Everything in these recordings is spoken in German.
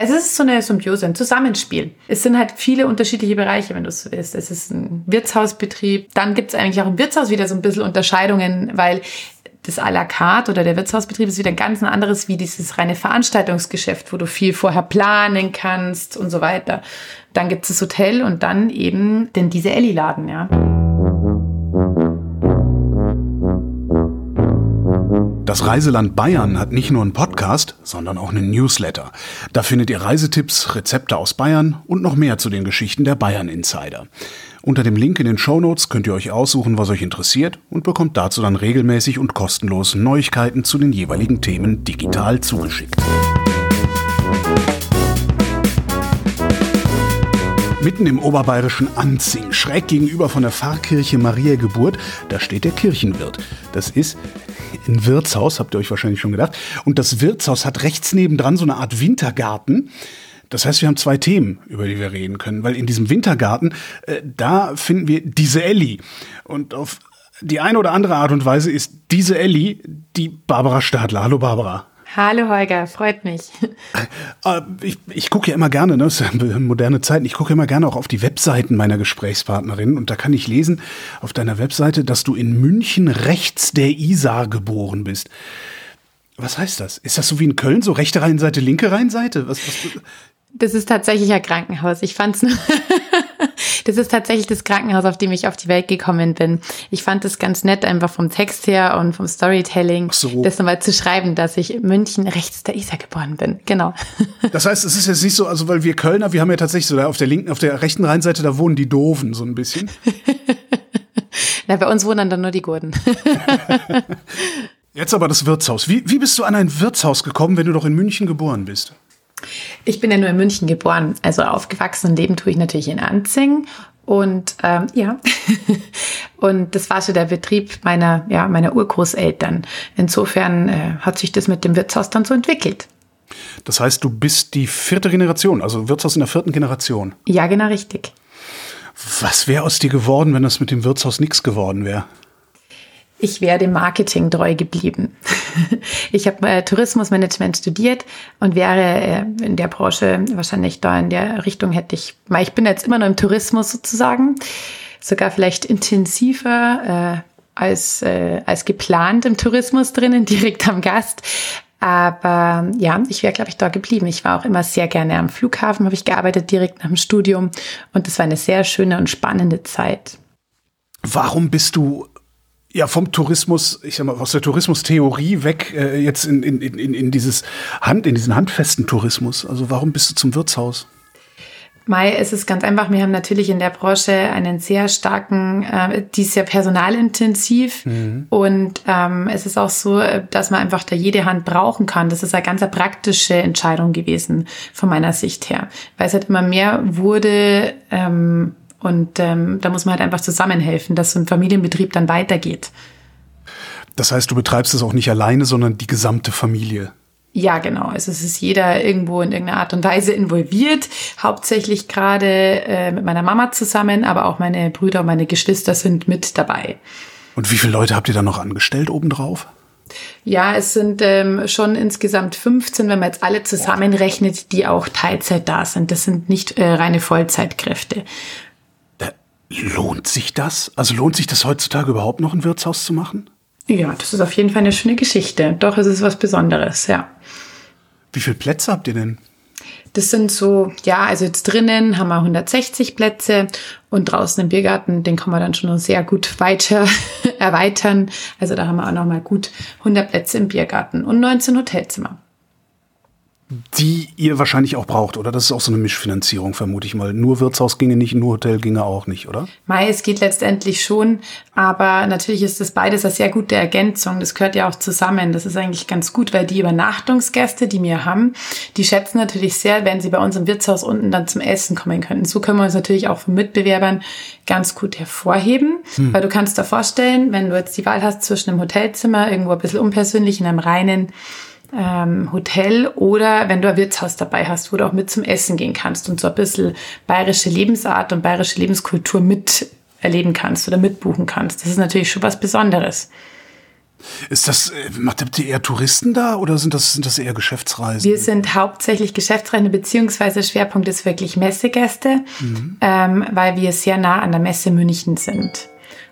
Es ist so eine Symbiose, ein Zusammenspiel. Es sind halt viele unterschiedliche Bereiche, wenn du es willst. Es ist ein Wirtshausbetrieb. Dann gibt es eigentlich auch im Wirtshaus wieder so ein bisschen Unterscheidungen, weil das à la carte oder der Wirtshausbetrieb ist wieder ein ganz anderes wie dieses reine Veranstaltungsgeschäft, wo du viel vorher planen kannst und so weiter. Dann gibt es das Hotel und dann eben den diese Elli-Laden, ja. Das Reiseland Bayern hat nicht nur einen Podcast, sondern auch einen Newsletter. Da findet ihr Reisetipps, Rezepte aus Bayern und noch mehr zu den Geschichten der Bayern Insider. Unter dem Link in den Show Notes könnt ihr euch aussuchen, was euch interessiert und bekommt dazu dann regelmäßig und kostenlos Neuigkeiten zu den jeweiligen Themen digital zugeschickt. Mitten im oberbayerischen Anzing, schräg gegenüber von der Pfarrkirche Maria Geburt, da steht der Kirchenwirt. Das ist ein Wirtshaus, habt ihr euch wahrscheinlich schon gedacht. Und das Wirtshaus hat rechts nebendran so eine Art Wintergarten. Das heißt, wir haben zwei Themen, über die wir reden können, weil in diesem Wintergarten, äh, da finden wir diese Ellie. Und auf die eine oder andere Art und Weise ist diese Ellie die Barbara Stadler. Hallo Barbara. Hallo Holger, freut mich. Äh, ich, ich gucke ja immer gerne, ne, das ist ja moderne Zeiten, ich gucke immer gerne auch auf die Webseiten meiner Gesprächspartnerin und da kann ich lesen auf deiner Webseite, dass du in München rechts der Isar geboren bist. Was heißt das? Ist das so wie in Köln, so rechte Rheinseite, linke Rheinseite? Was, was? Das ist tatsächlich ein Krankenhaus. Ich fand's nur Das ist tatsächlich das Krankenhaus, auf dem ich auf die Welt gekommen bin. Ich fand es ganz nett, einfach vom Text her und vom Storytelling, so. das nochmal zu schreiben, dass ich in München rechts der Isar geboren bin. Genau. Das heißt, es ist jetzt nicht so, also weil wir Kölner, wir haben ja tatsächlich so da auf der linken, auf der rechten Rheinseite, da wohnen die Doofen so ein bisschen. Na, bei uns wohnen dann nur die Gurden. Jetzt aber das Wirtshaus. Wie, wie bist du an ein Wirtshaus gekommen, wenn du doch in München geboren bist? Ich bin ja nur in München geboren, also aufgewachsen und leben tue ich natürlich in Anzing. Und ähm, ja, und das war so der Betrieb meiner, ja, meiner Urgroßeltern. Insofern äh, hat sich das mit dem Wirtshaus dann so entwickelt. Das heißt, du bist die vierte Generation, also Wirtshaus in der vierten Generation. Ja, genau richtig. Was wäre aus dir geworden, wenn das mit dem Wirtshaus nichts geworden wäre? ich wäre dem Marketing treu geblieben. ich habe äh, Tourismusmanagement studiert und wäre äh, in der Branche wahrscheinlich da in der Richtung hätte ich, weil ich bin jetzt immer noch im Tourismus sozusagen, sogar vielleicht intensiver äh, als, äh, als geplant im Tourismus drinnen, direkt am Gast. Aber ja, ich wäre, glaube ich, da geblieben. Ich war auch immer sehr gerne am Flughafen, habe ich gearbeitet direkt nach dem Studium und das war eine sehr schöne und spannende Zeit. Warum bist du ja vom Tourismus, ich sag mal, aus der Tourismustheorie weg äh, jetzt in, in, in, in dieses Hand, in diesen handfesten Tourismus? Also warum bist du zum Wirtshaus? Mai, es ist ganz einfach. Wir haben natürlich in der Branche einen sehr starken, äh, die ist sehr personalintensiv mhm. und ähm, es ist auch so, dass man einfach da jede Hand brauchen kann. Das ist eine ganz praktische Entscheidung gewesen von meiner Sicht her, weil es halt immer mehr wurde. Ähm, und ähm, da muss man halt einfach zusammenhelfen, dass so ein Familienbetrieb dann weitergeht. Das heißt, du betreibst es auch nicht alleine, sondern die gesamte Familie. Ja, genau. Also es ist jeder irgendwo in irgendeiner Art und Weise involviert. Hauptsächlich gerade äh, mit meiner Mama zusammen, aber auch meine Brüder und meine Geschwister sind mit dabei. Und wie viele Leute habt ihr da noch angestellt obendrauf? Ja, es sind ähm, schon insgesamt 15, wenn man jetzt alle zusammenrechnet, die auch Teilzeit da sind. Das sind nicht äh, reine Vollzeitkräfte. Lohnt sich das? Also lohnt sich das heutzutage überhaupt noch ein Wirtshaus zu machen? Ja, das ist auf jeden Fall eine schöne Geschichte. Doch, es ist was Besonderes, ja. Wie viele Plätze habt ihr denn? Das sind so, ja, also jetzt drinnen haben wir 160 Plätze und draußen im Biergarten, den kann man dann schon sehr gut weiter erweitern. Also da haben wir auch noch mal gut 100 Plätze im Biergarten und 19 Hotelzimmer die ihr wahrscheinlich auch braucht, oder? Das ist auch so eine Mischfinanzierung, vermute ich mal. Nur Wirtshaus ginge nicht, nur Hotel ginge auch nicht, oder? Mai, es geht letztendlich schon, aber natürlich ist das beides eine sehr gute Ergänzung. Das gehört ja auch zusammen. Das ist eigentlich ganz gut, weil die Übernachtungsgäste, die wir haben, die schätzen natürlich sehr, wenn sie bei uns im Wirtshaus unten dann zum Essen kommen könnten. So können wir uns natürlich auch von Mitbewerbern ganz gut hervorheben, hm. weil du kannst dir vorstellen, wenn du jetzt die Wahl hast zwischen einem Hotelzimmer, irgendwo ein bisschen unpersönlich, in einem reinen ähm, Hotel oder wenn du ein Wirtshaus dabei hast, wo du auch mit zum Essen gehen kannst und so ein bisschen bayerische Lebensart und bayerische Lebenskultur mit erleben kannst oder mitbuchen kannst. Das ist natürlich schon was Besonderes. Ist das, äh, habt ihr eher Touristen da oder sind das, sind das eher Geschäftsreisen? Wir sind hauptsächlich Geschäftsreisende, beziehungsweise Schwerpunkt ist wirklich Messegäste, mhm. ähm, weil wir sehr nah an der Messe München sind.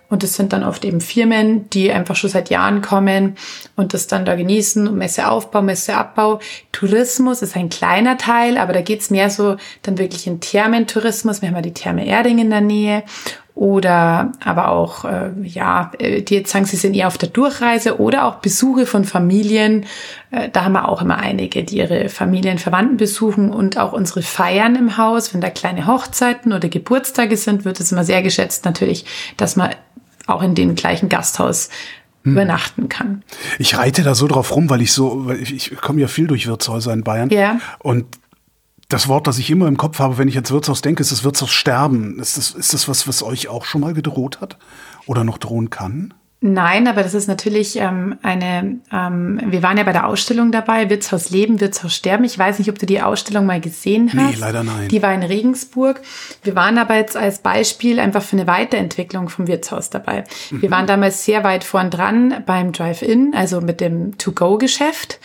Und es sind dann oft eben Firmen, die einfach schon seit Jahren kommen und das dann da genießen. Messeaufbau, Messeabbau. Tourismus ist ein kleiner Teil, aber da geht's mehr so dann wirklich in Thermentourismus. Wir haben ja die Therme Erding in der Nähe. Oder aber auch, äh, ja, äh, die jetzt sagen, sie sind eher auf der Durchreise oder auch Besuche von Familien. Äh, da haben wir auch immer einige, die ihre Familien, Verwandten besuchen und auch unsere Feiern im Haus. Wenn da kleine Hochzeiten oder Geburtstage sind, wird es immer sehr geschätzt natürlich, dass man auch in dem gleichen Gasthaus hm. übernachten kann. Ich reite da so drauf rum, weil ich so, weil ich, ich komme ja viel durch Wirtshäuser in Bayern. Ja. Und das Wort, das ich immer im Kopf habe, wenn ich ans Wirtshaus denke, ist das Wirtshaus sterben. Ist das, ist das was, was euch auch schon mal gedroht hat oder noch drohen kann? Nein, aber das ist natürlich ähm, eine, ähm, wir waren ja bei der Ausstellung dabei, Wirtshaus Leben, Wirtshaus Sterben. Ich weiß nicht, ob du die Ausstellung mal gesehen hast. Nee, leider nein. Die war in Regensburg. Wir waren aber jetzt als Beispiel einfach für eine Weiterentwicklung vom Wirtshaus dabei. Mhm. Wir waren damals sehr weit vorn dran beim Drive-In, also mit dem To-Go-Geschäft.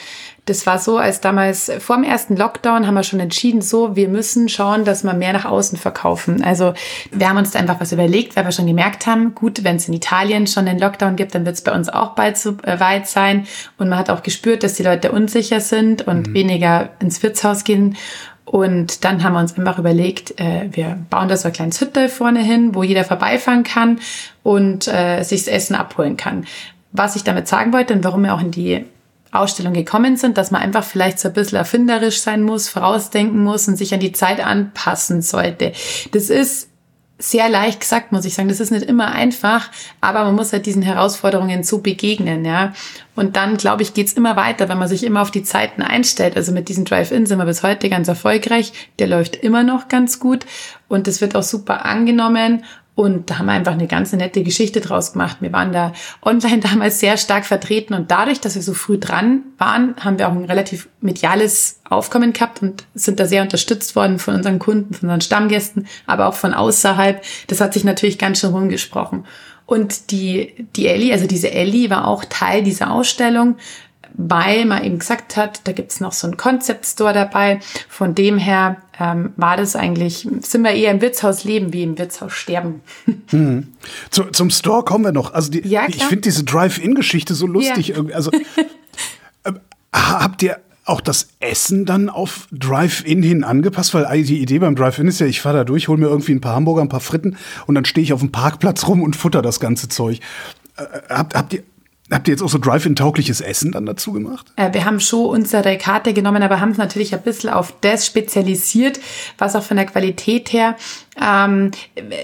Das war so, als damals vor dem ersten Lockdown haben wir schon entschieden, so, wir müssen schauen, dass wir mehr nach außen verkaufen. Also wir haben uns da einfach was überlegt, weil wir schon gemerkt haben, gut, wenn es in Italien schon einen Lockdown gibt, dann wird es bei uns auch bald so äh, weit sein. Und man hat auch gespürt, dass die Leute unsicher sind und mhm. weniger ins Wirtshaus gehen. Und dann haben wir uns einfach überlegt, äh, wir bauen da so ein kleines Hütte vorne hin, wo jeder vorbeifahren kann und äh, sich das Essen abholen kann. Was ich damit sagen wollte und warum wir auch in die Ausstellung gekommen sind, dass man einfach vielleicht so ein bisschen erfinderisch sein muss, vorausdenken muss und sich an die Zeit anpassen sollte. Das ist sehr leicht gesagt, muss ich sagen. Das ist nicht immer einfach, aber man muss halt diesen Herausforderungen so begegnen, ja. Und dann, glaube ich, geht's immer weiter, wenn man sich immer auf die Zeiten einstellt. Also mit diesem Drive-In sind wir bis heute ganz erfolgreich. Der läuft immer noch ganz gut und das wird auch super angenommen. Und da haben wir einfach eine ganz nette Geschichte draus gemacht. Wir waren da online damals sehr stark vertreten und dadurch, dass wir so früh dran waren, haben wir auch ein relativ mediales Aufkommen gehabt und sind da sehr unterstützt worden von unseren Kunden, von unseren Stammgästen, aber auch von außerhalb. Das hat sich natürlich ganz schön rumgesprochen. Und die, die Ellie, also diese Ellie war auch Teil dieser Ausstellung, weil man eben gesagt hat, da gibt's noch so einen Concept Store dabei. Von dem her ähm, war das eigentlich, sind wir eher im Wirtshaus leben wie im Wirtshaus sterben. Hm. Zu, zum Store kommen wir noch. Also die, ja, ich finde diese Drive-In-Geschichte so lustig. Ja. Also äh, habt ihr auch das Essen dann auf Drive-In hin angepasst? Weil die Idee beim Drive-In ist ja, ich fahre da durch, hole mir irgendwie ein paar Hamburger, ein paar Fritten und dann stehe ich auf dem Parkplatz rum und futter das ganze Zeug. Äh, habt, habt ihr Habt ihr jetzt auch so Drive-In-taugliches Essen dann dazu gemacht? Äh, wir haben schon unsere Karte genommen, aber haben es natürlich ein bisschen auf das spezialisiert, was auch von der Qualität her ähm,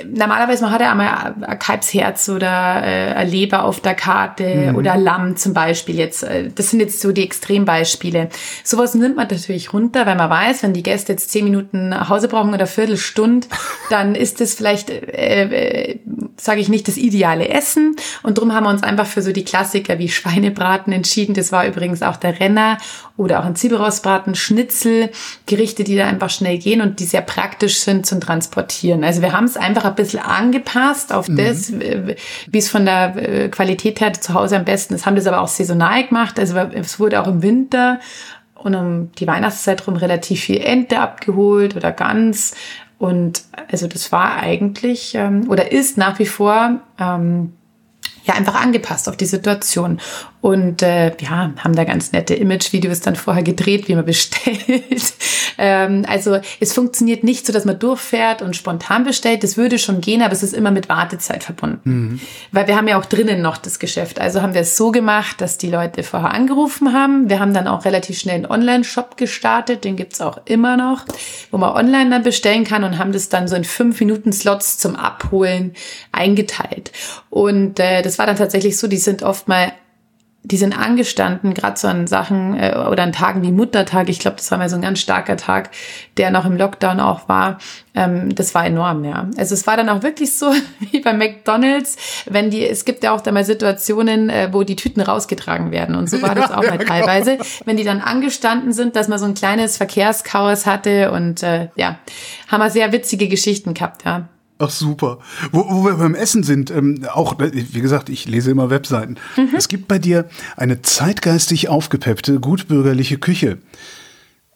normalerweise man hat ja einmal ein Kalbsherz oder äh, ein Leber auf der Karte mhm. oder Lamm zum Beispiel jetzt. Äh, das sind jetzt so die Extrembeispiele. Sowas nimmt man natürlich runter, weil man weiß, wenn die Gäste jetzt zehn Minuten nach Hause brauchen oder Viertelstunde, dann ist das vielleicht, äh, äh, sage ich nicht, das ideale Essen. Und darum haben wir uns einfach für so die Klassiker wie Schweinebraten entschieden. Das war übrigens auch der Renner oder auch ein Zwiebelrostbraten, Schnitzel, Gerichte, die da einfach schnell gehen und die sehr praktisch sind zum Transportieren. Also wir haben es einfach ein bisschen angepasst auf mhm. das, wie es von der Qualität her zu Hause am besten ist. Haben das aber auch saisonal gemacht. Also es wurde auch im Winter und um die Weihnachtszeit rum relativ viel Ente abgeholt oder Gans. Und also das war eigentlich ähm, oder ist nach wie vor ähm, ja einfach angepasst auf die Situation. Und äh, ja, haben da ganz nette Image-Videos dann vorher gedreht, wie man bestellt. ähm, also es funktioniert nicht so, dass man durchfährt und spontan bestellt. Das würde schon gehen, aber es ist immer mit Wartezeit verbunden. Mhm. Weil wir haben ja auch drinnen noch das Geschäft. Also haben wir es so gemacht, dass die Leute vorher angerufen haben. Wir haben dann auch relativ schnell einen Online-Shop gestartet, den gibt's auch immer noch, wo man online dann bestellen kann und haben das dann so in fünf Minuten Slots zum Abholen eingeteilt. Und äh, das war dann tatsächlich so, die sind oft mal die sind angestanden, gerade so an Sachen äh, oder an Tagen wie Muttertag. Ich glaube, das war mal so ein ganz starker Tag, der noch im Lockdown auch war. Ähm, das war enorm, ja. Also es war dann auch wirklich so wie bei McDonald's, wenn die, es gibt ja auch da mal Situationen, äh, wo die Tüten rausgetragen werden. Und so war das auch mal teilweise, wenn die dann angestanden sind, dass man so ein kleines Verkehrschaos hatte und äh, ja, haben wir sehr witzige Geschichten gehabt, ja. Ach super. Wo, wo wir beim Essen sind, ähm, auch, wie gesagt, ich lese immer Webseiten. Mhm. Es gibt bei dir eine zeitgeistig aufgepeppte, gutbürgerliche Küche.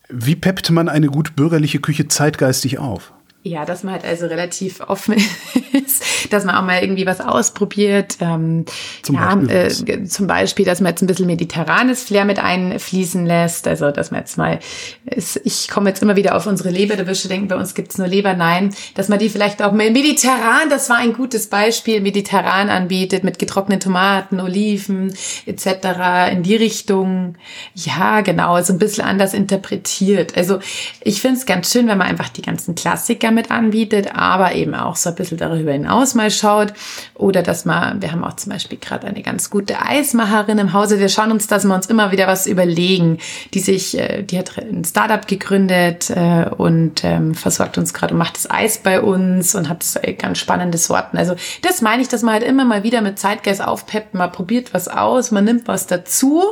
Wie peppt man eine gutbürgerliche Küche zeitgeistig auf? Ja, dass man halt also relativ offen ist, dass man auch mal irgendwie was ausprobiert. Ähm, zum, ja, Beispiel äh, zum Beispiel, dass man jetzt ein bisschen mediterranes Flair mit einfließen lässt. Also, dass man jetzt mal, ist, ich komme jetzt immer wieder auf unsere Leber, da wirst du denken, bei uns gibt's nur Leber. Nein, dass man die vielleicht auch mal mediterran, das war ein gutes Beispiel, mediterran anbietet mit getrockneten Tomaten, Oliven etc. in die Richtung. Ja, genau, so ein bisschen anders interpretiert. Also, ich finde es ganz schön, wenn man einfach die ganzen Klassiker mit anbietet, aber eben auch so ein bisschen darüber hinaus mal schaut. Oder dass man, wir haben auch zum Beispiel gerade eine ganz gute Eismacherin im Hause. Wir schauen uns, dass wir uns immer wieder was überlegen. Die sich, äh, die hat ein Startup gegründet äh, und ähm, versorgt uns gerade und macht das Eis bei uns und hat ganz spannende Sorten. Also das meine ich, dass man halt immer mal wieder mit Zeitgeist aufpeppt, man probiert was aus, man nimmt was dazu,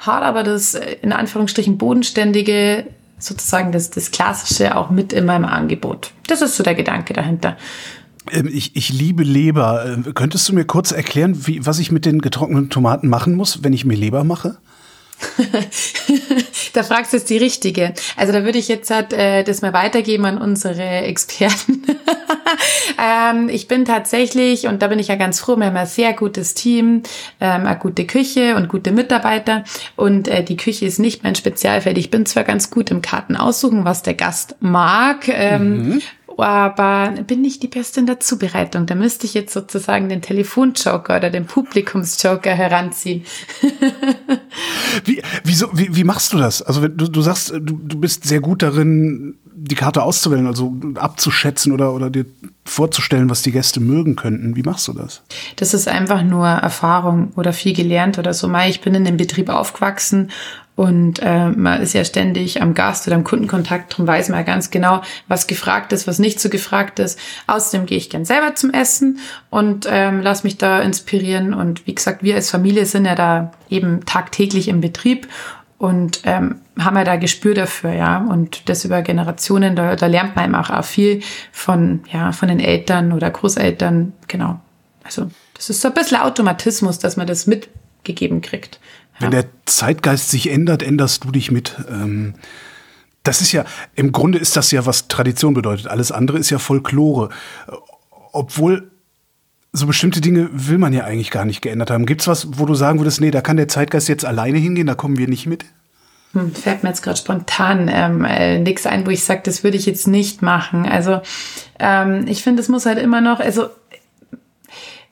hat aber das äh, in Anführungsstrichen bodenständige sozusagen das, das Klassische auch mit in meinem Angebot. Das ist so der Gedanke dahinter. Ähm, ich, ich liebe Leber. Ähm, könntest du mir kurz erklären, wie, was ich mit den getrockneten Tomaten machen muss, wenn ich mir Leber mache? da fragst du jetzt die richtige. Also da würde ich jetzt halt, äh, das mal weitergeben an unsere Experten. ähm, ich bin tatsächlich, und da bin ich ja ganz froh, wir haben ein sehr gutes Team, ähm, eine gute Küche und gute Mitarbeiter. Und äh, die Küche ist nicht mein Spezialfeld. Ich bin zwar ganz gut im Karten aussuchen, was der Gast mag. Ähm, mhm aber bin nicht die Beste in der Zubereitung. Da müsste ich jetzt sozusagen den Telefonjoker oder den Publikumsjoker heranziehen. wie, wieso, wie, wie machst du das? Also du, du sagst, du, du bist sehr gut darin, die Karte auszuwählen, also abzuschätzen oder, oder dir vorzustellen, was die Gäste mögen könnten. Wie machst du das? Das ist einfach nur Erfahrung oder viel gelernt oder so. Ich bin in dem Betrieb aufgewachsen und äh, man ist ja ständig am Gast oder am Kundenkontakt, darum weiß man ja ganz genau, was gefragt ist, was nicht so gefragt ist. Außerdem gehe ich gern selber zum Essen und ähm, lass mich da inspirieren. Und wie gesagt, wir als Familie sind ja da eben tagtäglich im Betrieb und ähm, haben ja da Gespür dafür, ja. Und das über Generationen, da, da lernt man eben auch, auch viel von, ja, von den Eltern oder Großeltern, genau. Also das ist so ein bisschen Automatismus, dass man das mitgegeben kriegt. Wenn der Zeitgeist sich ändert, änderst du dich mit. Ähm, das ist ja, im Grunde ist das ja, was Tradition bedeutet. Alles andere ist ja Folklore. Obwohl so bestimmte Dinge will man ja eigentlich gar nicht geändert haben. Gibt es was, wo du sagen würdest, nee, da kann der Zeitgeist jetzt alleine hingehen, da kommen wir nicht mit? Hm, fällt mir jetzt gerade spontan ähm, äh, nichts ein, wo ich sage, das würde ich jetzt nicht machen. Also ähm, ich finde, es muss halt immer noch, also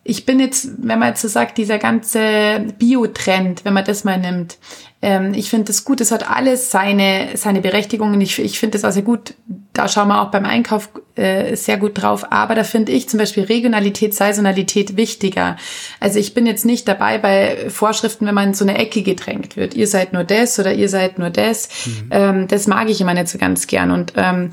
ich bin jetzt, wenn man jetzt so sagt, dieser ganze Bio-Trend, wenn man das mal nimmt, ähm, ich finde das gut, es hat alles seine, seine Berechtigungen. Ich, ich finde das auch sehr gut, da schauen wir auch beim Einkauf äh, sehr gut drauf. Aber da finde ich zum Beispiel Regionalität, Saisonalität wichtiger. Also ich bin jetzt nicht dabei bei Vorschriften, wenn man in so eine Ecke gedrängt wird. Ihr seid nur das oder ihr seid nur das. Mhm. Ähm, das mag ich immer nicht so ganz gern. Und ähm,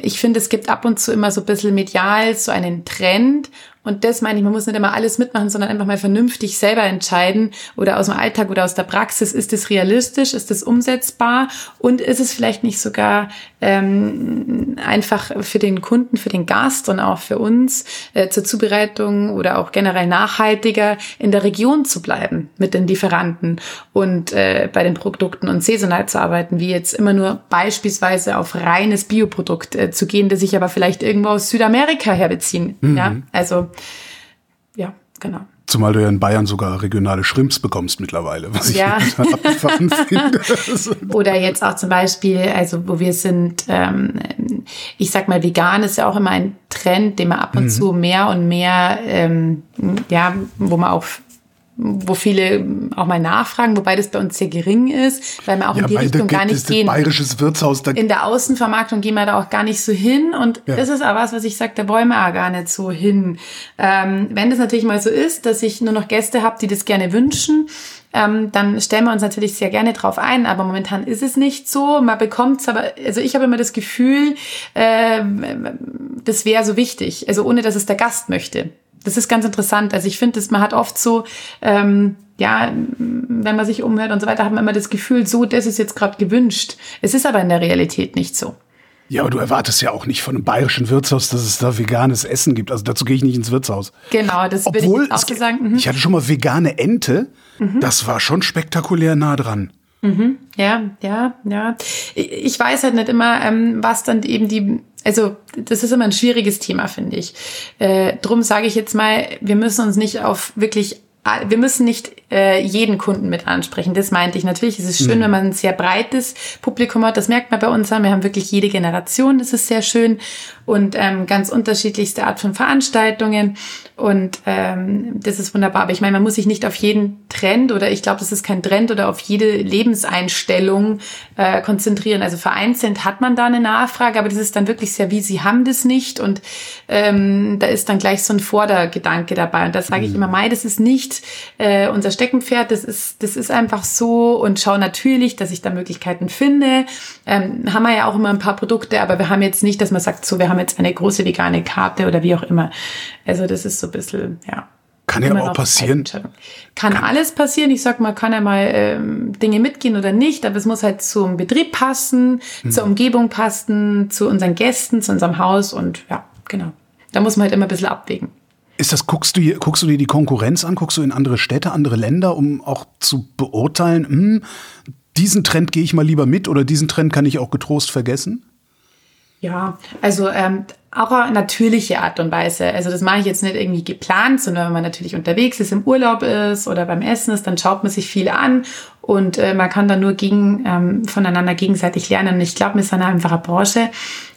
ich finde, es gibt ab und zu immer so ein bisschen medial so einen Trend und das meine ich, man muss nicht immer alles mitmachen, sondern einfach mal vernünftig selber entscheiden oder aus dem Alltag oder aus der Praxis, ist es realistisch, ist es umsetzbar und ist es vielleicht nicht sogar ähm, einfach für den Kunden, für den Gast und auch für uns äh, zur Zubereitung oder auch generell nachhaltiger in der Region zu bleiben mit den Lieferanten und äh, bei den Produkten und saisonal zu arbeiten, wie jetzt immer nur beispielsweise auf reines Bioprodukt äh, zu gehen, das ich aber vielleicht irgendwo aus Südamerika herbeziehen. Mhm. Ja, also ja, genau. Zumal du ja in Bayern sogar regionale Shrimps bekommst mittlerweile, was ich ja. abgefahren finde. Oder jetzt auch zum Beispiel, also wo wir sind, ähm, ich sag mal, vegan ist ja auch immer ein Trend, den man ab und mhm. zu mehr und mehr, ähm, ja, wo man auch wo viele auch mal nachfragen, wobei das bei uns sehr gering ist, weil wir auch ja, in die Richtung gar nicht gehen. Bayerisches Wirtshaus. In der Außenvermarktung gehen wir da auch gar nicht so hin und ja. das ist aber was, was ich sage, da wollen wir auch gar nicht so hin. Ähm, wenn das natürlich mal so ist, dass ich nur noch Gäste habe, die das gerne wünschen, ähm, dann stellen wir uns natürlich sehr gerne drauf ein, aber momentan ist es nicht so. Man bekommt es aber, also ich habe immer das Gefühl, äh, das wäre so wichtig, also ohne dass es der Gast möchte das ist ganz interessant. Also ich finde, man hat oft so, ähm, ja, wenn man sich umhört und so weiter, hat man immer das Gefühl, so, das ist jetzt gerade gewünscht. Es ist aber in der Realität nicht so. Ja, aber du erwartest ja auch nicht von einem bayerischen Wirtshaus, dass es da veganes Essen gibt. Also dazu gehe ich nicht ins Wirtshaus. Genau, das Obwohl, würde ich auch so sagen. Mhm. Ich hatte schon mal vegane Ente. Das war schon spektakulär nah dran. Ja, ja, ja. Ich ich weiß halt nicht immer, ähm, was dann eben die, also das ist immer ein schwieriges Thema, finde ich. Äh, drum sage ich jetzt mal, wir müssen uns nicht auf wirklich, wir müssen nicht äh, jeden Kunden mit ansprechen. Das meinte ich. Natürlich ist es schön, wenn man ein sehr breites Publikum hat. Das merkt man bei uns. Wir haben wirklich jede Generation. Das ist sehr schön und ähm, ganz unterschiedlichste Art von Veranstaltungen. Und ähm, das ist wunderbar. Aber ich meine, man muss sich nicht auf jeden Trend oder ich glaube, das ist kein Trend oder auf jede Lebenseinstellung äh, konzentrieren. Also vereinzelt hat man da eine Nachfrage, aber das ist dann wirklich sehr wie, sie haben das nicht und ähm, da ist dann gleich so ein Vordergedanke dabei. Und da sage ich immer, Mai, das ist nicht äh, unser Steckenpferd, das ist, das ist einfach so und schau natürlich, dass ich da Möglichkeiten finde. Ähm, haben wir ja auch immer ein paar Produkte, aber wir haben jetzt nicht, dass man sagt, so, wir haben jetzt eine große vegane Karte oder wie auch immer. Also das ist so ein bisschen, ja. Kann ja auch passieren. Entscheidung. Kann, alles passieren. Ich sag mal, kann ja mal ähm, Dinge mitgehen oder nicht, aber es muss halt zum Betrieb passen, Hm. zur Umgebung passen, zu unseren Gästen, zu unserem Haus und ja, genau. Da muss man halt immer ein bisschen abwägen. Ist das, guckst du, hier- guckst du dir die Konkurrenz an? Guckst du in andere Städte, andere Länder, um auch zu beurteilen, hm, diesen Trend gehe ich mal lieber mit oder diesen Trend kann ich auch getrost vergessen? Ja, also ähm, auch eine natürliche Art und Weise. Also das mache ich jetzt nicht irgendwie geplant, sondern wenn man natürlich unterwegs ist, im Urlaub ist oder beim Essen ist, dann schaut man sich viel an und äh, man kann dann nur gegen, ähm, voneinander gegenseitig lernen. Und ich glaube, wir sind einfach eine Branche,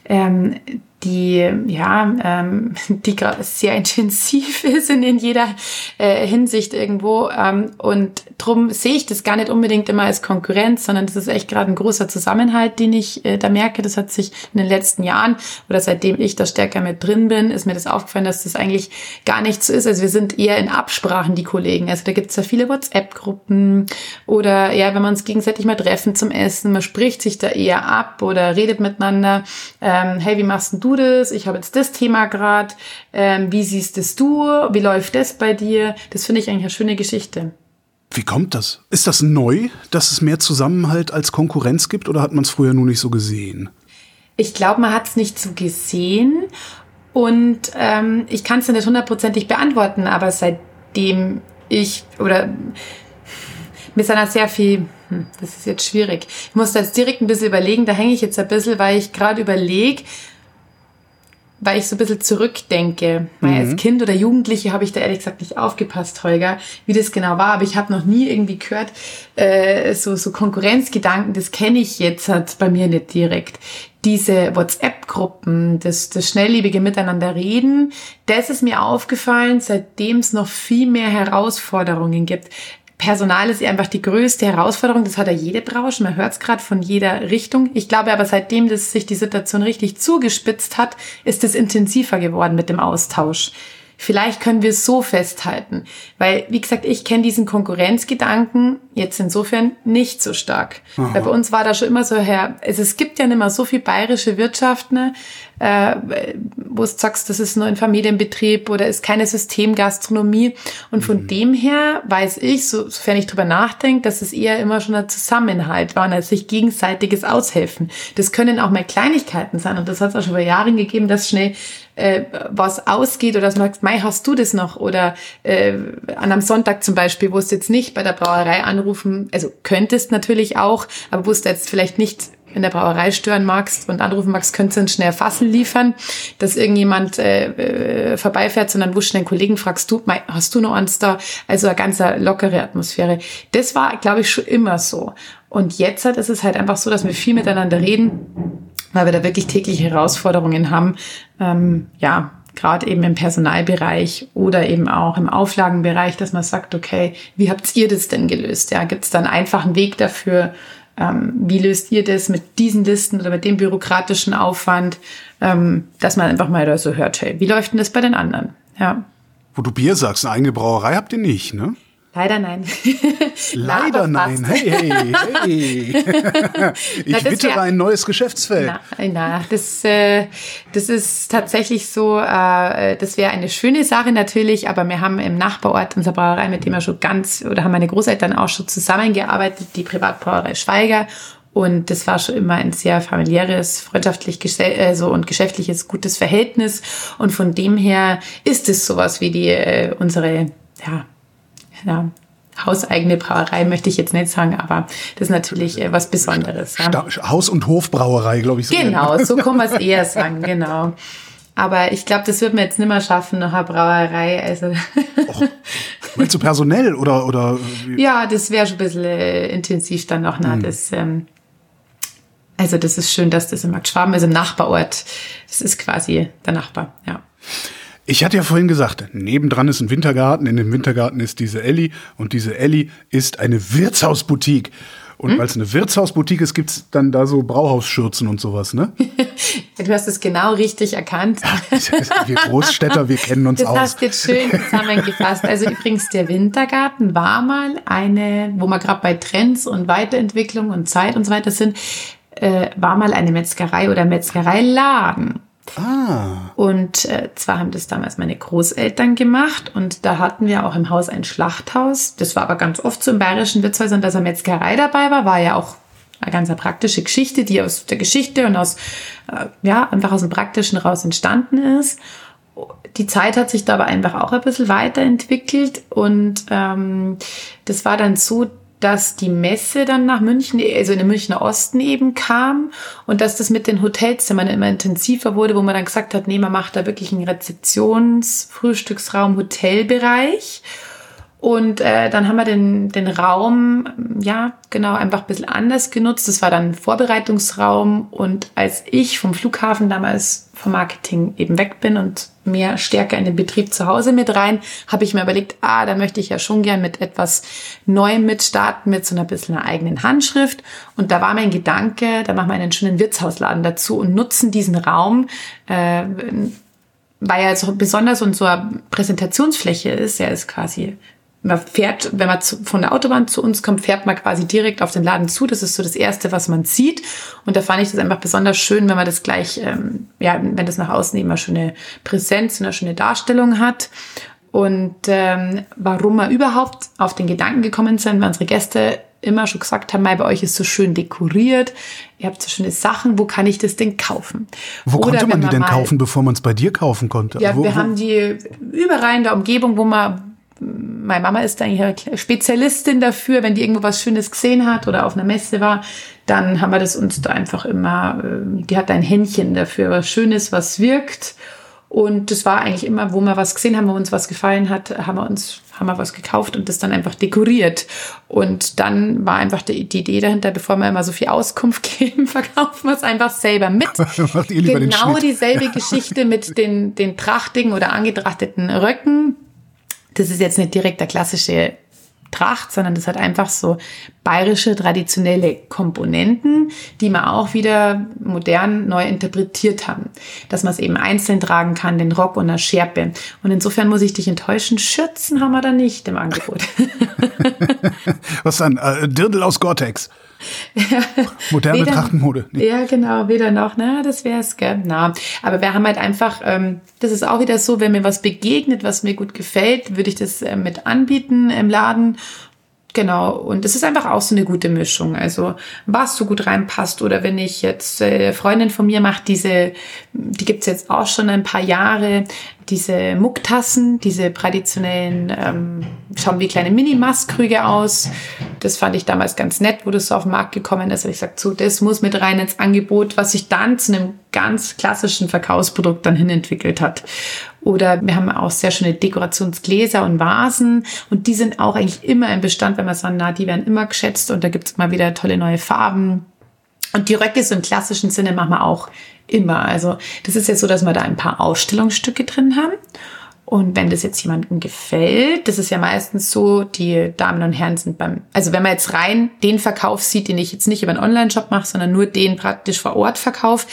ähm, die ja, ähm, die sehr intensiv ist in, in jeder äh, Hinsicht irgendwo. Ähm, und drum sehe ich das gar nicht unbedingt immer als Konkurrenz, sondern das ist echt gerade ein großer Zusammenhalt, den ich äh, da merke. Das hat sich in den letzten Jahren oder seitdem ich da stärker mit drin bin, ist mir das aufgefallen, dass das eigentlich gar nicht so ist. Also wir sind eher in Absprachen, die Kollegen. Also da gibt's ja viele WhatsApp-Gruppen oder ja, wenn wir uns gegenseitig mal treffen zum Essen, man spricht sich da eher ab oder redet miteinander. Ähm, hey, wie machst denn du das? Ich habe jetzt das Thema gerade. Ähm, wie siehst es du? Wie läuft das bei dir? Das finde ich eigentlich eine schöne Geschichte. Wie kommt das? Ist das neu, dass es mehr Zusammenhalt als Konkurrenz gibt oder hat man es früher nur nicht so gesehen? Ich glaube, man hat es nicht so gesehen und ähm, ich kann es nicht hundertprozentig beantworten, aber seitdem ich oder mir ist dann sehr viel, hm, das ist jetzt schwierig. Ich muss da jetzt direkt ein bisschen überlegen, da hänge ich jetzt ein bisschen, weil ich gerade überlege, weil ich so ein bisschen zurückdenke. Weil als Kind oder Jugendliche habe ich da ehrlich gesagt nicht aufgepasst, Holger, wie das genau war. Aber ich habe noch nie irgendwie gehört, äh, so, so Konkurrenzgedanken, das kenne ich jetzt halt bei mir nicht direkt. Diese WhatsApp-Gruppen, das, das schnelllebige Miteinander reden, das ist mir aufgefallen, seitdem es noch viel mehr Herausforderungen gibt. Personal ist einfach die größte Herausforderung. Das hat ja jede Branche. Man hört es gerade von jeder Richtung. Ich glaube aber, seitdem das sich die Situation richtig zugespitzt hat, ist es intensiver geworden mit dem Austausch. Vielleicht können wir es so festhalten. Weil, wie gesagt, ich kenne diesen Konkurrenzgedanken jetzt insofern nicht so stark. Weil bei uns war da schon immer so her, also es gibt ja nicht mehr so viel bayerische Wirtschaft, ne, äh, wo du sagst, das ist nur ein Familienbetrieb oder ist keine Systemgastronomie. Und von dem her weiß ich, so, sofern ich drüber nachdenke, dass es eher immer schon ein Zusammenhalt war und ein sich gegenseitiges Aushelfen. Das können auch mal Kleinigkeiten sein. Und das hat es auch schon vor Jahren gegeben, dass schnell äh, was ausgeht oder dass man sagt, Mai, hast du das noch? Oder äh, an einem Sonntag zum Beispiel, wo du jetzt nicht bei der Brauerei anrufen, also könntest natürlich auch, aber wo du jetzt vielleicht nicht in der Brauerei stören magst und anrufen magst, könntest du einen schnell Fassel liefern, dass irgendjemand äh, äh, vorbeifährt, sondern wo du schnell einen Kollegen fragst, du, Mai, hast du noch eins da? Also eine ganz lockere Atmosphäre. Das war, glaube ich, schon immer so. Und jetzt ist es halt einfach so, dass wir viel miteinander reden, weil wir da wirklich tägliche Herausforderungen haben. Ähm, ja, gerade eben im Personalbereich oder eben auch im Auflagenbereich, dass man sagt, okay, wie habt ihr das denn gelöst? Ja, gibt es da einen einfachen Weg dafür? Ähm, wie löst ihr das mit diesen Listen oder mit dem bürokratischen Aufwand, ähm, dass man einfach mal da so hört, hey, wie läuft denn das bei den anderen? Ja. Wo du Bier sagst, eine eigene Brauerei habt ihr nicht, ne? Leider nein. Leider nein. Hey, hey, hey. Ich das wittere wär- ein neues Geschäftsfeld. Na, na das, äh, das ist tatsächlich so, äh, das wäre eine schöne Sache natürlich, aber wir haben im Nachbarort unserer Brauerei, mit dem wir schon ganz, oder haben meine Großeltern auch schon zusammengearbeitet, die Privatbrauerei Schweiger. Und das war schon immer ein sehr familiäres, freundschaftlich also und geschäftliches, gutes Verhältnis. Und von dem her ist es sowas wie die äh, unsere ja, ja, hauseigene Brauerei möchte ich jetzt nicht sagen, aber das ist natürlich äh, was Besonderes. Ja. Haus- und Hofbrauerei, glaube ich. So genau, so kann man es eher sagen, genau. Aber ich glaube, das wird man jetzt nicht mehr schaffen nach einer Brauerei. Also. Och, meinst du personell oder? oder Ja, das wäre schon ein bisschen äh, intensiv dann noch. Ne? Hm. Das, ähm, also das ist schön, dass das im Markt Schwaben ist, im Nachbarort. Das ist quasi der Nachbar, ja. Ich hatte ja vorhin gesagt, nebendran ist ein Wintergarten, in dem Wintergarten ist diese Elli und diese Elli ist eine Wirtshausboutique. Und hm? weil es eine Wirtshausboutique ist, gibt es dann da so Brauhausschürzen und sowas, ne? du hast es genau richtig erkannt. wir Großstädter, wir kennen uns das aus. Das hast jetzt schön zusammengefasst. Also übrigens, der Wintergarten war mal eine, wo wir gerade bei Trends und Weiterentwicklung und Zeit und so weiter sind, äh, war mal eine Metzgerei oder Metzgereiladen. Ah. Und äh, zwar haben das damals meine Großeltern gemacht und da hatten wir auch im Haus ein Schlachthaus. Das war aber ganz oft so im bayerischen Wirtshäusern, dass eine Metzgerei dabei war, war ja auch eine ganz praktische Geschichte, die aus der Geschichte und aus, äh, ja, einfach aus dem Praktischen raus entstanden ist. Die Zeit hat sich da aber einfach auch ein bisschen weiterentwickelt und ähm, das war dann so, dass die Messe dann nach München, also in den Münchner Osten eben kam und dass das mit den Hotelzimmern immer intensiver wurde, wo man dann gesagt hat, nee, man macht da wirklich einen Rezeptions-, Frühstücksraum, Hotelbereich. Und äh, dann haben wir den, den Raum, ja, genau, einfach ein bisschen anders genutzt. Das war dann ein Vorbereitungsraum. Und als ich vom Flughafen damals vom Marketing eben weg bin und mehr stärker in den Betrieb zu Hause mit rein, habe ich mir überlegt, ah, da möchte ich ja schon gern mit etwas Neuem mitstarten, mit so einer bisschen einer eigenen Handschrift. Und da war mein Gedanke, da machen wir einen schönen Wirtshausladen dazu und nutzen diesen Raum, äh, weil er so besonders und so eine Präsentationsfläche ist. Er ist quasi man fährt, wenn man zu, von der Autobahn zu uns kommt, fährt man quasi direkt auf den Laden zu. Das ist so das Erste, was man sieht. Und da fand ich das einfach besonders schön, wenn man das gleich, ähm, ja, wenn das nach außen eben eine schöne Präsenz, eine schöne Darstellung hat. Und ähm, warum wir überhaupt auf den Gedanken gekommen sind, weil unsere Gäste immer schon gesagt haben, bei euch ist so schön dekoriert, ihr habt so schöne Sachen, wo kann ich das denn kaufen? Wo Oder konnte man die denn kaufen, bevor man es bei dir kaufen konnte? Ja, wo, wir wo? haben die überall in der Umgebung, wo man meine Mama ist eigentlich Spezialistin dafür, wenn die irgendwo was Schönes gesehen hat oder auf einer Messe war, dann haben wir das uns da einfach immer, ähm, die hat ein Händchen dafür, was Schönes, was wirkt. Und das war eigentlich immer, wo wir was gesehen haben, wo uns was gefallen hat, haben wir uns, haben wir was gekauft und das dann einfach dekoriert. Und dann war einfach die, die Idee dahinter, bevor wir immer so viel Auskunft geben, verkaufen wir es einfach selber mit. genau dieselbe Geschichte mit den, den trachtigen oder angetrachteten Röcken das ist jetzt nicht direkt der klassische Tracht, sondern das hat einfach so bayerische traditionelle Komponenten, die man auch wieder modern neu interpretiert haben. Dass man es eben einzeln tragen kann, den Rock und eine Schärpe. Und insofern muss ich dich enttäuschen, Schürzen haben wir da nicht im Angebot. Was dann? Äh, Dirndl aus Gore-Tex. Moderne weder, Trachtenmode. Nee. Ja, genau, weder noch, na, das wäre es, gell? Na, aber wir haben halt einfach, ähm, das ist auch wieder so, wenn mir was begegnet, was mir gut gefällt, würde ich das äh, mit anbieten im Laden Genau, und es ist einfach auch so eine gute Mischung. Also was so gut reinpasst oder wenn ich jetzt, äh, Freundin von mir macht diese, die gibt's jetzt auch schon ein paar Jahre, diese Mucktassen, diese traditionellen, ähm, schauen wie kleine Mini-Mastkrüge aus. Das fand ich damals ganz nett, wo das so auf den Markt gekommen ist. Und ich sagte so, das muss mit rein ins Angebot, was sich dann zu einem ganz klassischen Verkaufsprodukt dann hin entwickelt hat. Oder wir haben auch sehr schöne Dekorationsgläser und Vasen und die sind auch eigentlich immer im Bestand, wenn wir sagen, na, die werden immer geschätzt und da gibt es mal wieder tolle neue Farben. Und die Röcke so im klassischen Sinne machen wir auch immer. Also das ist jetzt so, dass wir da ein paar Ausstellungsstücke drin haben. Und wenn das jetzt jemandem gefällt, das ist ja meistens so, die Damen und Herren sind beim, also wenn man jetzt rein den Verkauf sieht, den ich jetzt nicht über einen Online-Shop mache, sondern nur den praktisch vor Ort verkauf,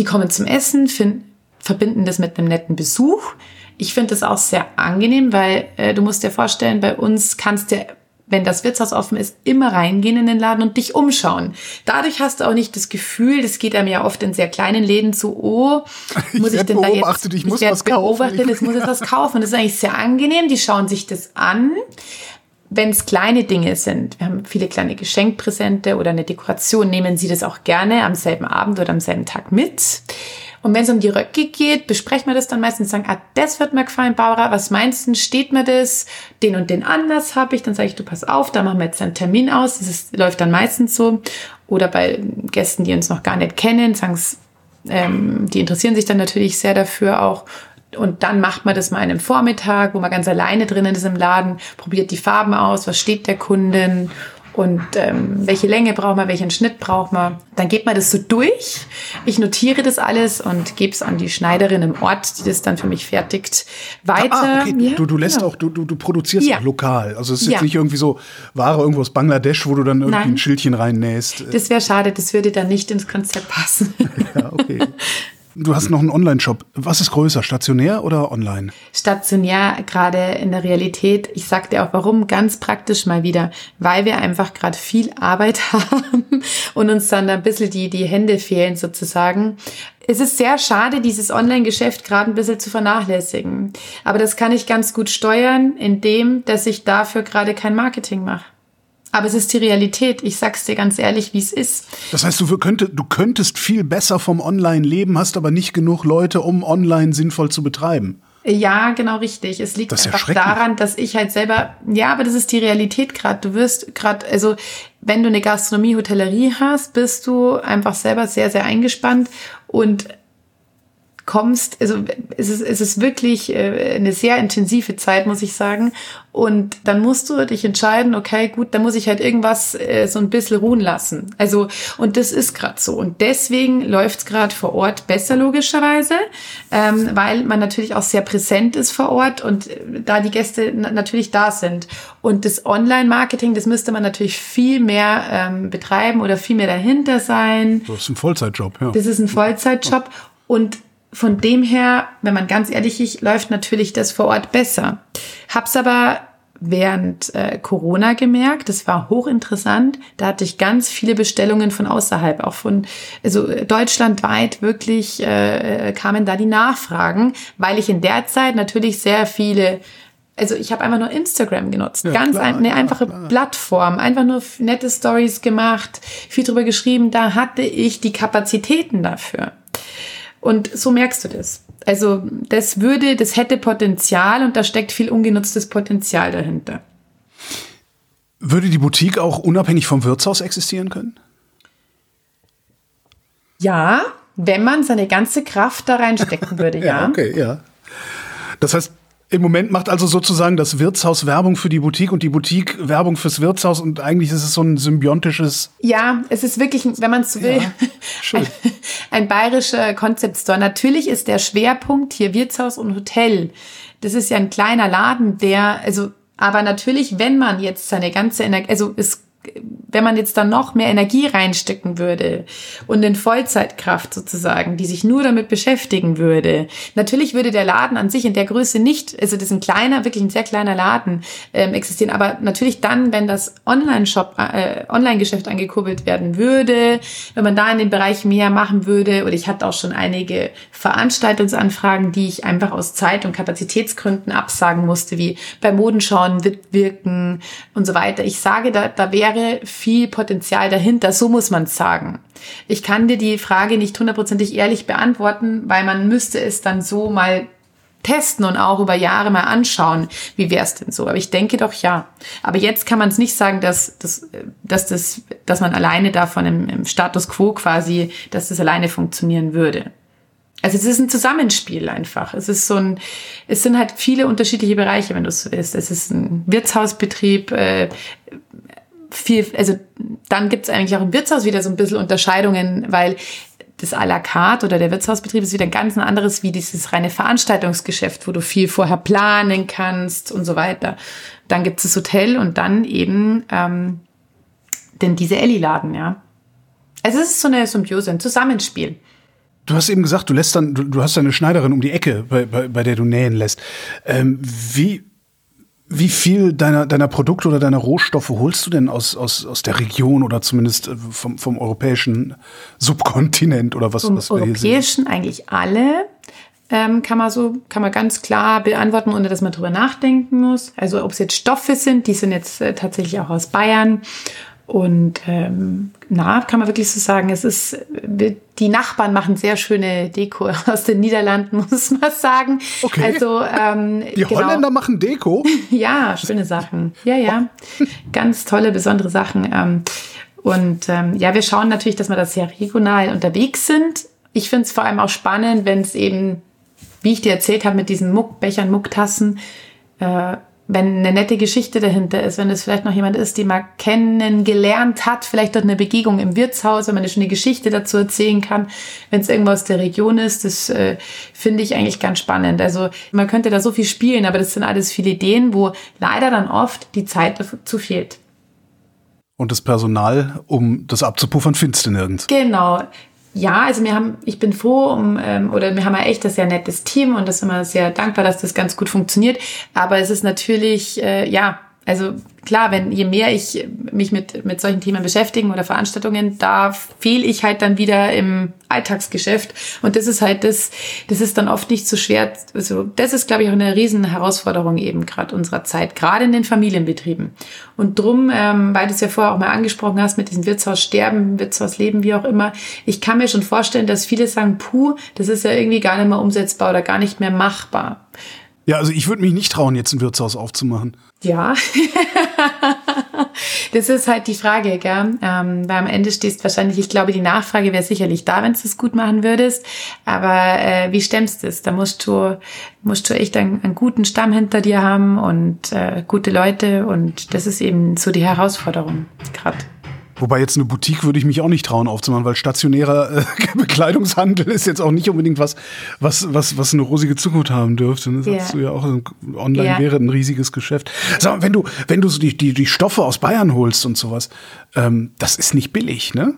die kommen zum Essen, finden, verbinden das mit einem netten Besuch. Ich finde das auch sehr angenehm, weil äh, du musst dir vorstellen, bei uns kannst du wenn das Wirtshaus offen ist, immer reingehen in den Laden und dich umschauen. Dadurch hast du auch nicht das Gefühl, das geht einem ja oft in sehr kleinen Läden zu, oh, muss ich, ich denn da jetzt, ich muss was beobachtet, kaufen. Ich muss jetzt was kaufen. Das ist eigentlich sehr angenehm, die schauen sich das an. wenn es kleine Dinge sind, wir haben viele kleine Geschenkpräsente oder eine Dekoration, nehmen Sie das auch gerne am selben Abend oder am selben Tag mit. Und wenn es um die Röcke geht, besprechen wir das dann meistens sagen, ah, das wird mir gefallen, Barbara, was meinst du, steht mir das? Den und den Anlass habe ich, dann sage ich, du pass auf, da machen wir jetzt einen Termin aus. Das ist, läuft dann meistens so. Oder bei Gästen, die uns noch gar nicht kennen, sagen ähm, die interessieren sich dann natürlich sehr dafür auch. Und dann macht man das mal einen Vormittag, wo man ganz alleine drinnen ist im Laden, probiert die Farben aus, was steht der Kundin und ähm, welche Länge braucht man, welchen Schnitt braucht man. Dann geht man das so durch. Ich notiere das alles und gebe es an die Schneiderin im Ort, die das dann für mich fertigt, weiter. Ah, okay. ja, du, du lässt genau. auch, du, du, du produzierst ja. auch lokal. Also es ist jetzt nicht irgendwie so Ware irgendwo aus Bangladesch, wo du dann irgendwie Nein. ein Schildchen reinnähst. Das wäre schade, das würde dann nicht ins Konzept passen. ja, okay. Du hast noch einen Online-Shop. Was ist größer, stationär oder online? Stationär, gerade in der Realität. Ich sag dir auch warum, ganz praktisch mal wieder, weil wir einfach gerade viel Arbeit haben und uns dann ein bisschen die, die Hände fehlen sozusagen. Es ist sehr schade, dieses Online-Geschäft gerade ein bisschen zu vernachlässigen. Aber das kann ich ganz gut steuern, indem, dass ich dafür gerade kein Marketing mache. Aber es ist die Realität. Ich sag's dir ganz ehrlich, wie es ist. Das heißt, du, könntest, du könntest viel besser vom Online leben, hast aber nicht genug Leute, um online sinnvoll zu betreiben. Ja, genau richtig. Es liegt einfach daran, dass ich halt selber, ja, aber das ist die Realität gerade. Du wirst gerade, also wenn du eine Gastronomie, Hotellerie hast, bist du einfach selber sehr, sehr eingespannt und kommst, also es ist, es ist wirklich äh, eine sehr intensive Zeit, muss ich sagen. Und dann musst du dich entscheiden, okay, gut, dann muss ich halt irgendwas äh, so ein bisschen ruhen lassen. Also, und das ist gerade so. Und deswegen läuft es gerade vor Ort besser, logischerweise, ähm, weil man natürlich auch sehr präsent ist vor Ort und äh, da die Gäste natürlich da sind. Und das Online-Marketing, das müsste man natürlich viel mehr ähm, betreiben oder viel mehr dahinter sein. Das ist ein Vollzeitjob, ja. Das ist ein Vollzeitjob. Und von dem her, wenn man ganz ehrlich ist, läuft natürlich das vor Ort besser. Hab's aber während äh, Corona gemerkt, das war hochinteressant. Da hatte ich ganz viele Bestellungen von außerhalb, auch von also deutschlandweit wirklich äh, kamen da die Nachfragen, weil ich in der Zeit natürlich sehr viele also ich habe einfach nur Instagram genutzt, ja, ganz klar, ein, eine einfache klar. Plattform, einfach nur nette Stories gemacht, viel drüber geschrieben, da hatte ich die Kapazitäten dafür. Und so merkst du das. Also das würde, das hätte Potenzial und da steckt viel ungenutztes Potenzial dahinter. Würde die Boutique auch unabhängig vom Wirtshaus existieren können? Ja, wenn man seine ganze Kraft da reinstecken würde, ja. ja. Okay, ja. Das heißt, im Moment macht also sozusagen das Wirtshaus Werbung für die Boutique und die Boutique Werbung fürs Wirtshaus und eigentlich ist es so ein symbiontisches. Ja, es ist wirklich, wenn man es so will, ja, ein, ein bayerischer Concept Store. Natürlich ist der Schwerpunkt hier Wirtshaus und Hotel. Das ist ja ein kleiner Laden, der, also, aber natürlich, wenn man jetzt seine ganze Energie, also es wenn man jetzt dann noch mehr Energie reinstecken würde und in Vollzeitkraft sozusagen, die sich nur damit beschäftigen würde, natürlich würde der Laden an sich in der Größe nicht, also das ist ein kleiner, wirklich ein sehr kleiner Laden ähm, existieren, aber natürlich dann, wenn das Online-Shop, äh, Online-Geschäft angekurbelt werden würde, wenn man da in dem Bereich mehr machen würde, oder ich hatte auch schon einige Veranstaltungsanfragen, die ich einfach aus Zeit- und Kapazitätsgründen absagen musste, wie bei Modenschauen, Wirken und so weiter. Ich sage, da, da wäre wäre viel Potenzial dahinter, so muss man sagen. Ich kann dir die Frage nicht hundertprozentig ehrlich beantworten, weil man müsste es dann so mal testen und auch über Jahre mal anschauen, wie wäre es denn so. Aber ich denke doch ja. Aber jetzt kann man es nicht sagen, dass, dass, dass, das, dass man alleine davon im, im Status quo quasi, dass das alleine funktionieren würde. Also es ist ein Zusammenspiel einfach. Es ist so ein, es sind halt viele unterschiedliche Bereiche, wenn du es so willst. Es ist ein Wirtshausbetrieb, äh, viel, also dann gibt es eigentlich auch im Wirtshaus wieder so ein bisschen Unterscheidungen, weil das à la carte oder der Wirtshausbetrieb ist wieder ein ganz anderes wie dieses reine Veranstaltungsgeschäft, wo du viel vorher planen kannst und so weiter. Dann gibt es das Hotel und dann eben ähm, denn diese Elli-Laden, ja. Also es ist so eine Symbiose, ein Zusammenspiel. Du hast eben gesagt, du lässt dann, du, du hast eine Schneiderin um die Ecke, bei, bei, bei der du nähen lässt. Ähm, wie wie viel deiner, deiner Produkte oder deiner Rohstoffe holst du denn aus, aus, aus der Region oder zumindest äh, vom, vom europäischen Subkontinent oder was, vom was wir europäischen hier sehen? eigentlich alle. ähm, kann man so, kann man ganz klar beantworten, ohne dass man drüber nachdenken muss. Also ob es jetzt Stoffe sind, die sind jetzt äh, tatsächlich auch aus Bayern. Und ähm, na, kann man wirklich so sagen, es ist, die Nachbarn machen sehr schöne Deko aus den Niederlanden, muss man sagen. Okay. Also, ähm, die genau. Holländer machen Deko? ja, schöne Sachen. Ja, ja. Ganz tolle, besondere Sachen. Ähm, und ähm, ja, wir schauen natürlich, dass wir da sehr regional unterwegs sind. Ich finde es vor allem auch spannend, wenn es eben wie ich dir erzählt habe, mit diesen Muckbechern, Mucktassen, äh, wenn eine nette Geschichte dahinter ist, wenn es vielleicht noch jemand ist, den man kennengelernt hat, vielleicht durch eine Begegnung im Wirtshaus, wenn man schon eine Geschichte dazu erzählen kann, wenn es irgendwo aus der Region ist, das äh, finde ich eigentlich ganz spannend. Also man könnte da so viel spielen, aber das sind alles viele Ideen, wo leider dann oft die Zeit dazu fehlt. Und das Personal, um das abzupuffern, findest du nirgends. Genau. Ja, also wir haben, ich bin froh um, ähm, oder wir haben ja echt ein sehr nettes Team und das sind wir sehr dankbar, dass das ganz gut funktioniert. Aber es ist natürlich, äh, ja, also klar, wenn je mehr ich mich mit, mit solchen Themen beschäftigen oder Veranstaltungen, da fehle ich halt dann wieder im Alltagsgeschäft. Und das ist halt das, das ist dann oft nicht so schwer. Also das ist, glaube ich, auch eine riesen Herausforderung eben gerade unserer Zeit, gerade in den Familienbetrieben. Und drum, ähm, weil du es ja vorher auch mal angesprochen hast, mit diesem Wirtshaus sterben, Wirtshaus leben, wie auch immer, ich kann mir schon vorstellen, dass viele sagen, puh, das ist ja irgendwie gar nicht mehr umsetzbar oder gar nicht mehr machbar. Ja, also ich würde mich nicht trauen, jetzt ein Wirtshaus aufzumachen. Ja, das ist halt die Frage, gell? Ähm, weil am Ende stehst wahrscheinlich, ich glaube, die Nachfrage wäre sicherlich da, wenn du es gut machen würdest. Aber äh, wie stemmst du es? Da musst du, musst du echt einen, einen guten Stamm hinter dir haben und äh, gute Leute. Und das ist eben so die Herausforderung gerade. Wobei jetzt eine Boutique würde ich mich auch nicht trauen aufzumachen, weil stationärer äh, Bekleidungshandel ist jetzt auch nicht unbedingt was, was, was, was eine rosige Zukunft haben dürfte. Ne? Sagst ja. du ja auch, online ja. wäre ein riesiges Geschäft. Sag mal, wenn du, wenn du so die, die, die Stoffe aus Bayern holst und sowas, ähm, das ist nicht billig, ne?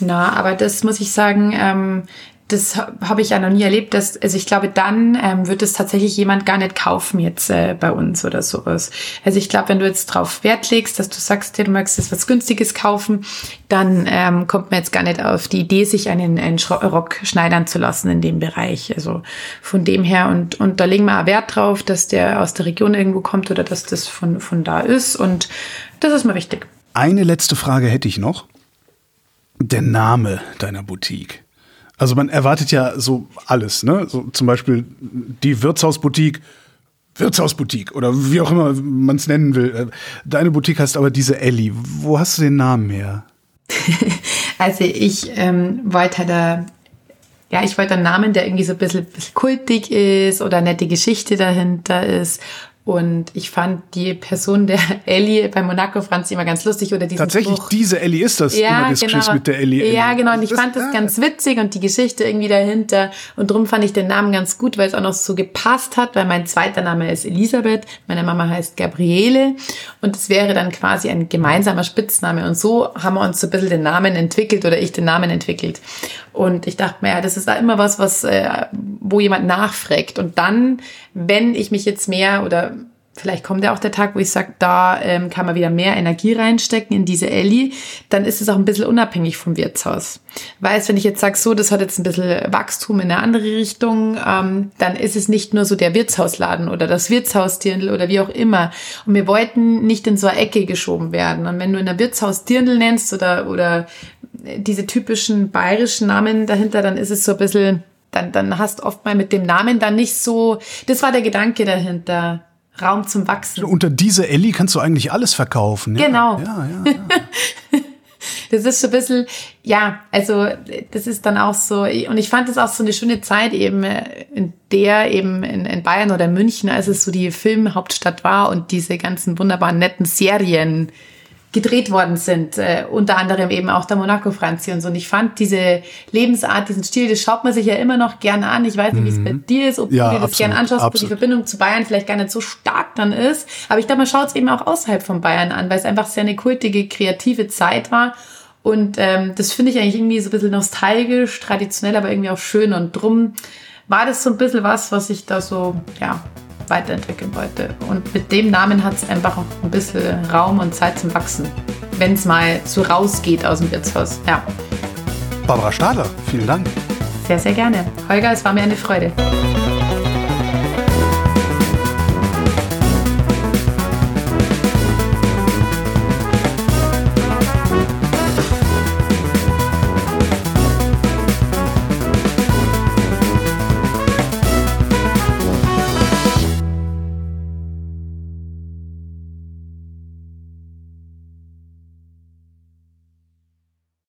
Na, aber das muss ich sagen, ähm, das habe ich ja noch nie erlebt. Dass, also ich glaube, dann ähm, wird es tatsächlich jemand gar nicht kaufen jetzt äh, bei uns oder sowas. Also ich glaube, wenn du jetzt drauf Wert legst, dass du sagst, du magst jetzt was Günstiges kaufen, dann ähm, kommt man jetzt gar nicht auf die Idee, sich einen, einen Rock schneidern zu lassen in dem Bereich. Also von dem her und, und da legen wir auch Wert drauf, dass der aus der Region irgendwo kommt oder dass das von, von da ist. Und das ist mir wichtig. Eine letzte Frage hätte ich noch. Der Name deiner Boutique. Also man erwartet ja so alles, ne? So zum Beispiel die Wirtshausboutique, Wirtshausboutique oder wie auch immer man es nennen will. Deine Boutique heißt aber diese Ellie. Wo hast du den Namen her? also ich ähm, wollte halt, äh, ja, ich wollte einen Namen, der irgendwie so ein bisschen, bisschen kultig ist oder nette Geschichte dahinter ist. Und ich fand die Person der Ellie bei Monaco Franz immer ganz lustig oder diesen Tatsächlich, Spruch. diese Ellie ist das, ja, immer das genau. Geschiss mit der Ellie. Ja, genau. Und ich das, fand das ja. ganz witzig und die Geschichte irgendwie dahinter. Und darum fand ich den Namen ganz gut, weil es auch noch so gepasst hat, weil mein zweiter Name ist Elisabeth, meine Mama heißt Gabriele. Und es wäre dann quasi ein gemeinsamer Spitzname. Und so haben wir uns so ein bisschen den Namen entwickelt oder ich den Namen entwickelt. Und ich dachte mir, ja, das ist da immer was, was, äh, wo jemand nachfragt. Und dann, wenn ich mich jetzt mehr oder vielleicht kommt ja auch der Tag, wo ich sage, da ähm, kann man wieder mehr Energie reinstecken in diese Ellie, dann ist es auch ein bisschen unabhängig vom Wirtshaus. Weiß, wenn ich jetzt sage, so, das hat jetzt ein bisschen Wachstum in eine andere Richtung, ähm, dann ist es nicht nur so der Wirtshausladen oder das Wirtshausdirndl oder wie auch immer. Und wir wollten nicht in so eine Ecke geschoben werden. Und wenn du in der Wirtshausdirndl nennst oder, oder diese typischen bayerischen Namen dahinter, dann ist es so ein bisschen, dann, dann hast oft mal mit dem Namen dann nicht so, das war der Gedanke dahinter Raum zum Wachsen. Unter diese Ellie kannst du eigentlich alles verkaufen. Ja? Genau. Ja, ja, ja. das ist so ein bisschen, ja, also das ist dann auch so, und ich fand es auch so eine schöne Zeit eben, in der eben in, in Bayern oder München, als es so die Filmhauptstadt war und diese ganzen wunderbaren netten Serien gedreht worden sind, äh, unter anderem eben auch der Monaco Franzi und so. Und ich fand diese Lebensart, diesen Stil, das schaut man sich ja immer noch gerne an. Ich weiß nicht, wie es bei mhm. dir ist, ob ja, du dir das gerne anschaust, absolut. wo die Verbindung zu Bayern vielleicht gar nicht so stark dann ist. Aber ich glaube, man schaut es eben auch außerhalb von Bayern an, weil es einfach sehr eine kultige, kreative Zeit war. Und ähm, das finde ich eigentlich irgendwie so ein bisschen nostalgisch, traditionell, aber irgendwie auch schön. Und drum war das so ein bisschen was, was ich da so, ja, weiterentwickeln wollte. Und mit dem Namen hat es einfach auch ein bisschen Raum und Zeit zum Wachsen, wenn es mal so rausgeht aus dem Wirtshaus. Ja. Barbara Stahler, vielen Dank. Sehr, sehr gerne. Holger, es war mir eine Freude.